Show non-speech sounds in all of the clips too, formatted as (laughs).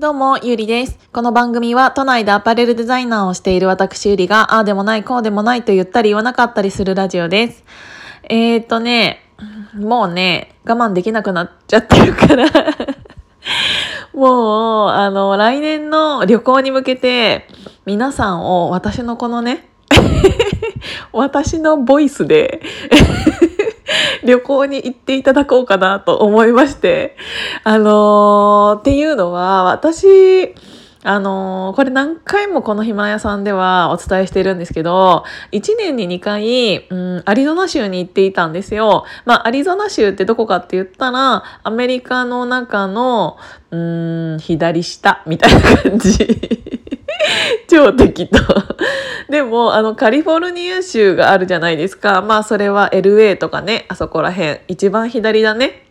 どうも、ゆりです。この番組は都内でアパレルデザイナーをしている私ゆりが、ああでもない、こうでもないと言ったり言わなかったりするラジオです。えーとね、もうね、我慢できなくなっちゃってるから (laughs) もう、あの、来年の旅行に向けて、皆さんを私のこのね、(laughs) 私のボイスで旅行に行っていただこうかなと思いまして。あのー、っていうのは、私、あのー、これ何回もこのヒマヤさんではお伝えしてるんですけど、1年に2回、うん、アリゾナ州に行っていたんですよ。まあ、アリゾナ州ってどこかって言ったら、アメリカの中の、うん、左下みたいな感じ。(laughs) 超適当。でも、あの、カリフォルニア州があるじゃないですか。まあ、それは LA とかね、あそこら辺。一番左だね。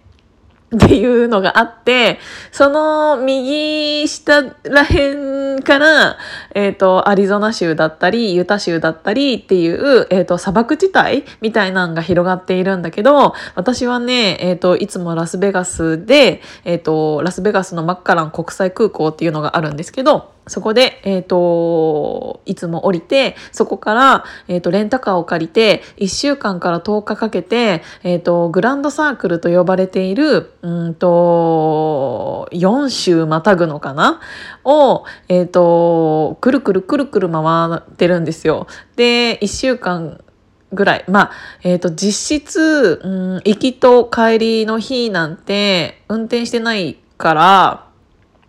っていうのがあって、その右下ら辺から、えっ、ー、と、アリゾナ州だったり、ユタ州だったりっていう、えっ、ー、と、砂漠地帯みたいなのが広がっているんだけど、私はね、えっ、ー、と、いつもラスベガスで、えっ、と、ラスベガスのマッカラン国際空港っていうのがあるんですけど、そこで、えっ、ー、と、いつも降りて、そこから、えっ、ー、と、レンタカーを借りて、1週間から10日かけて、えっ、ー、と、グランドサークルと呼ばれている、うんと、4週またぐのかな？を、えっ、と、くるくるくるくる回ってるんですよ。で、1週間ぐらい。まあ、えっ、と、実質、うん、行きと帰りの日なんて、運転してないから、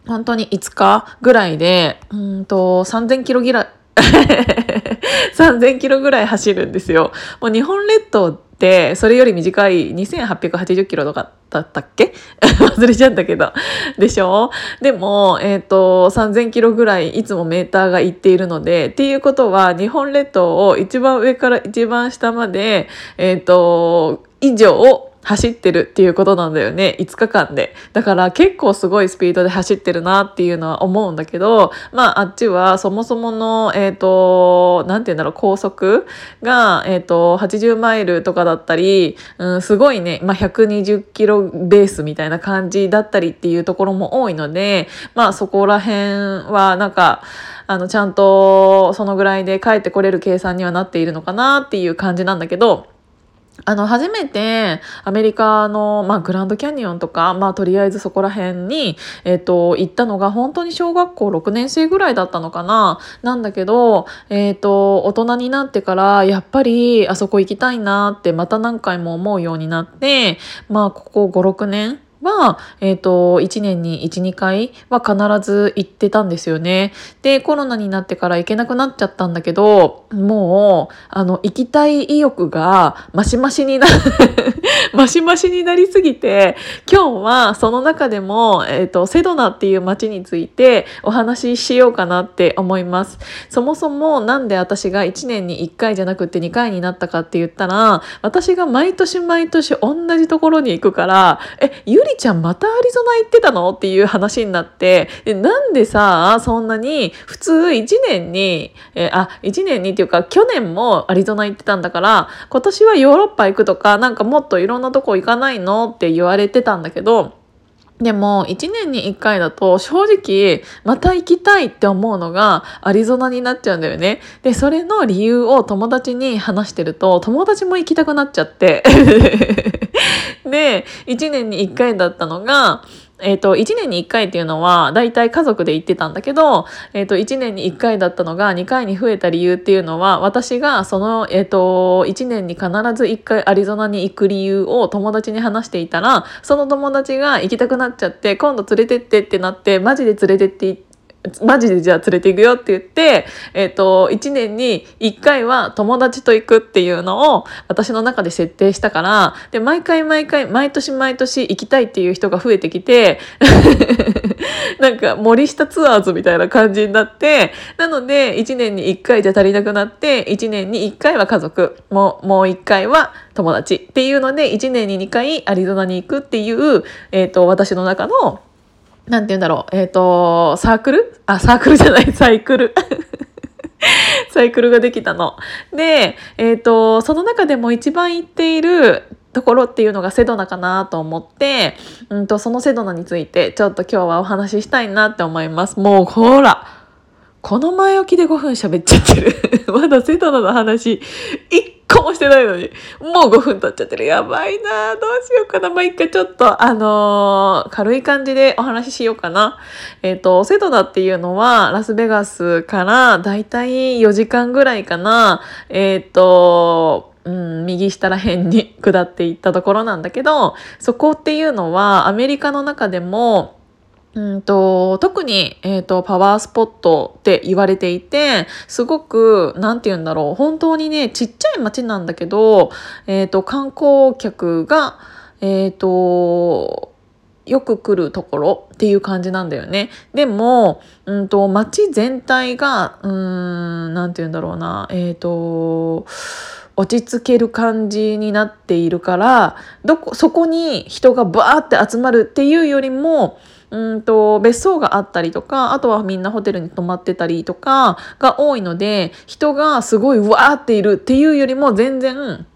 本当に5日ぐらいで、うんと、3000キロぐらい、(laughs) 3000キロぐらい走るんですよ。もう日本列島ってそれより短い2880キロとかだったっけ？(laughs) 忘れちゃったけど。でしょ？でも、えっ、ー、と、3000キロぐらいいつもメーターがいっているので、っていうことは日本列島を一番上から一番下まで、えっ、ー、と、以上を走ってるっていうことなんだよね。5日間で。だから結構すごいスピードで走ってるなっていうのは思うんだけど、まああっちはそもそもの、えっ、ー、と、なんて言うんだろう、高速が、えっ、ー、と、80マイルとかだったり、うん、すごいね、まあ120キロベースみたいな感じだったりっていうところも多いので、まあそこら辺はなんか、あの、ちゃんとそのぐらいで帰ってこれる計算にはなっているのかなっていう感じなんだけど、あの、初めてアメリカの、まあ、グランドキャニオンとか、まあ、とりあえずそこら辺に、えっ、と、行ったのが本当に小学校6年生ぐらいだったのかな。なんだけど、えっ、と、大人になってから、やっぱりあそこ行きたいなってまた何回も思うようになって、まあ、ここ5、6年は、えっ、ー、と、1年に1、2回は必ず行ってたんですよね。で、コロナになってから行けなくなっちゃったんだけど、もう、あの、行きたい意欲がマシマシにな、(laughs) マシマシになりすぎて、今日はその中でも、えっ、ー、と、セドナっていう街についてお話ししようかなって思います。そもそもなんで私が1年に1回じゃなくて2回になったかって言ったら、私が毎年毎年同じところに行くから、え、ゆりちゃんまたアリゾナ行ってたの？っていう話になって、でなんでさ、そんなに、普通1年に、えー、あ、1年にっていうか去年もアリゾナ行ってたんだから、今年はヨーロッパ行くとか、なんかもっといろんなとこ行かないの？って言われてたんだけど、でも、1年に1回だと、正直、また行きたいって思うのが、アリゾナになっちゃうんだよね。で、それの理由を友達に話してると、友達も行きたくなっちゃって。(laughs) で、1年に1回だったのが、えっ、ー、と、1年に1回っていうのは、だいたい家族で行ってたんだけど、えっ、ー、と、1年に1回だったのが2回に増えた理由っていうのは、私がその、えっ、ー、と、1年に必ず1回アリゾナに行く理由を友達に話していたら、その友達が行きたくなっちゃって、今度連れてってってなって、マジで連れてって行って、マジでじゃあ連れて行くよって言って、えっ、ー、と、1年に1回は友達と行くっていうのを私の中で設定したから、で、毎回毎回、毎年毎年行きたいっていう人が増えてきて、(laughs) なんか森下ツアーズみたいな感じになって、なので1年に1回じゃ足りなくなって、1年に1回は家族、もう、もう1回は友達っていうので、1年に2回アリゾナに行くっていう、えっ、ー、と、私の中のなんて言うんだろう。えっ、ー、と、サークル？あ、サークルじゃない、(laughs) サイクル。(laughs) サイクルができたの。で、えっ、ー、と、その中でも一番行っているところっていうのがセドナかなと思って、うんと、そのセドナについてちょっと今日はお話ししたいなって思います。もうほら、この前置きで5分喋っちゃってる。(laughs) まだセドナの話、一個もしてないのに、もう5分経っちゃってる。やばいなどうしようかな。まあ、一回ちょっと、あのー、軽い感じでお話ししようかな。えっ、ー、と、セドナっていうのは、ラスベガスからだいたい4時間ぐらいかな。えっ、ー、と、うん、右下ら辺に (laughs) 下っていったところなんだけど、そこっていうのはアメリカの中でもうんと特に、えーと、パワースポットって言われていてすごく何て言うんだろう本当にねちっちゃい町なんだけど、えーと、観光客がえ、ー、とよく来るところっていう感じなんだよね。でも、うんと、街全体が、うん、なんて言うんだろうな、え、ー、と、落ち着ける感じになっているから、どこ、そこに人がバーって集まるっていうよりも、うんと別荘があったりとかあとはみんなホテルに泊まってたりとかが多いので人がすごいわーっているっていうよりも全然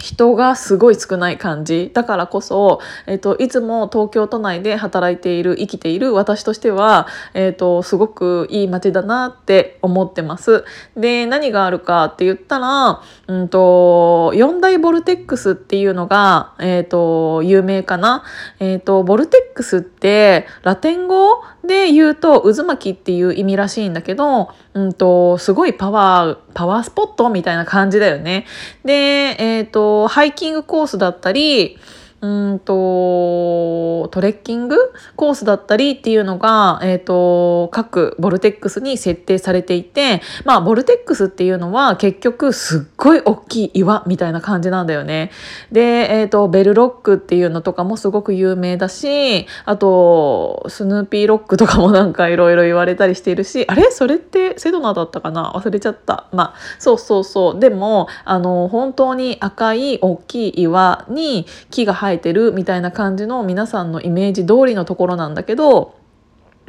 人がすごい少ない感じ。だからこそ、えっと、いつも東京都内で働いている生きている私としては、えっと、すごくいい街だなって思ってます。で何があるかって言ったら、うんと、四大ボルテックスっていうのが、えっと、有名かな、えっと、ボルテックスってラテン語で言うと渦巻きっていう意味らしいんだけど、うんと、すごいパワーパワースポットみたいな感じだよね。で、えっ、ー、とハイキングコースだったりうんと、トレッキング？コースだったりっていうのが、えっ、ー、と、各ボルテックスに設定されていて、まあ、ボルテックスっていうのは結局すっごい大きい岩みたいな感じなんだよね。で、えっ、ー、と、ベルロックっていうのとかもすごく有名だし、あと、スヌーピーロックとかもなんかいろいろ言われたりしているし、あれ？それってセドナだったかな？忘れちゃった。まあ、そうそうそう。でも、あの、本当に赤い大きい岩に木が生ええてるみたいな感じの皆さんのイメージ通りのところなんだけど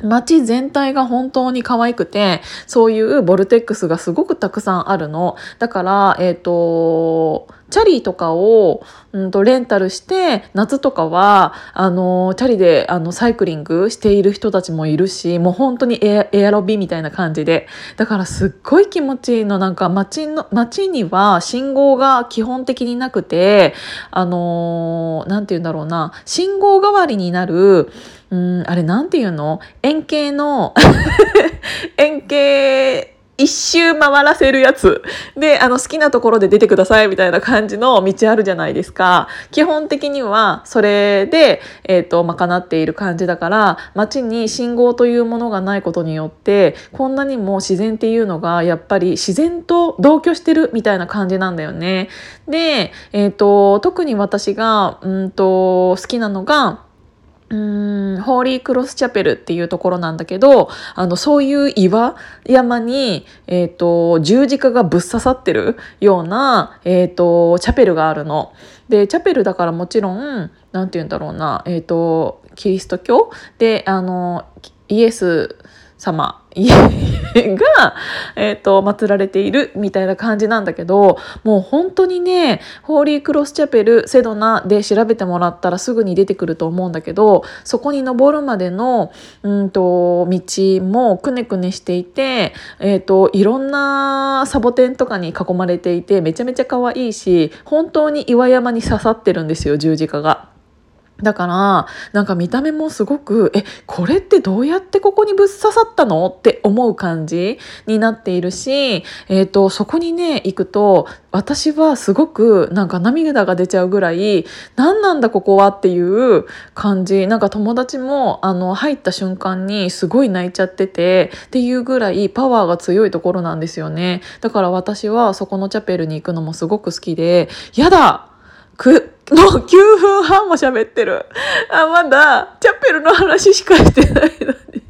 街全体が本当に可愛くて、そういうボルテックスがすごくたくさんあるの。だから、えっ、ー、と、チャリとかを、うんと、レンタルして、夏とかは、あの、チャリで、あの、サイクリングしている人たちもいるし、もう本当にエアロビみたいな感じで。だからすっごい気持ちいいの。なんか街の、街には信号が基本的になくて、あの、なんて言うんだろうな、信号代わりになる、うん、あれなんていうの？円形の (laughs) 円形一周回らせるやつ。で、あの、好きなところで出てくださいみたいな感じの道あるじゃないですか。基本的には、それで、えっ、ー、と、賄っている感じだから、街に信号というものがないことによって、こんなにも自然っていうのが、やっぱり自然と同居してるみたいな感じなんだよね。で、えっ、ー、と、特に私が、うんと、好きなのが、うんホーリークロスチャペルっていうところなんだけどあのそういう岩山に、えーと、十字架がぶっ刺さってるような、えーと、チャペルがあるの。でチャペルだからもちろん何て言うんだろうな、えーとキリスト教？であのイエス様 (laughs) が、えっ、ー、と、祀られているみたいな感じなんだけど、もう本当にね、ホーリークロスチャペル、セドナで調べてもらったらすぐに出てくると思うんだけど、そこに登るまでの、うんと、道もくねくねしていて、えっ、ー、と、いろんなサボテンとかに囲まれていて、めちゃめちゃ可愛いし、本当に岩山に刺さってるんですよ、十字架が。だから、なんか見た目もすごく、え、これってどうやってここにぶっ刺さったのって思う感じになっているし、えっ、ー、と、そこにね、行くと、私はすごくなんか涙が出ちゃうぐらい、何なんだここはっていう感じ。なんか友達も、あの、入った瞬間にすごい泣いちゃってて、っていうぐらいパワーが強いところなんですよね。だから私はそこのチャペルに行くのもすごく好きで、やだく、もう9分半も喋ってる。あ、まだ、チャペルの話しかしてないのに。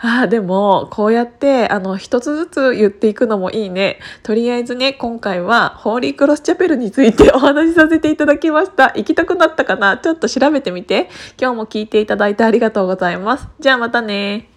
あでも、こうやって、あの、一つずつ言っていくのもいいね。とりあえずね、今回は、ホーリークロスチャペルについてお話しさせていただきました。行きたくなったかな？ちょっと調べてみて。今日も聞いていただいてありがとうございます。じゃあまたね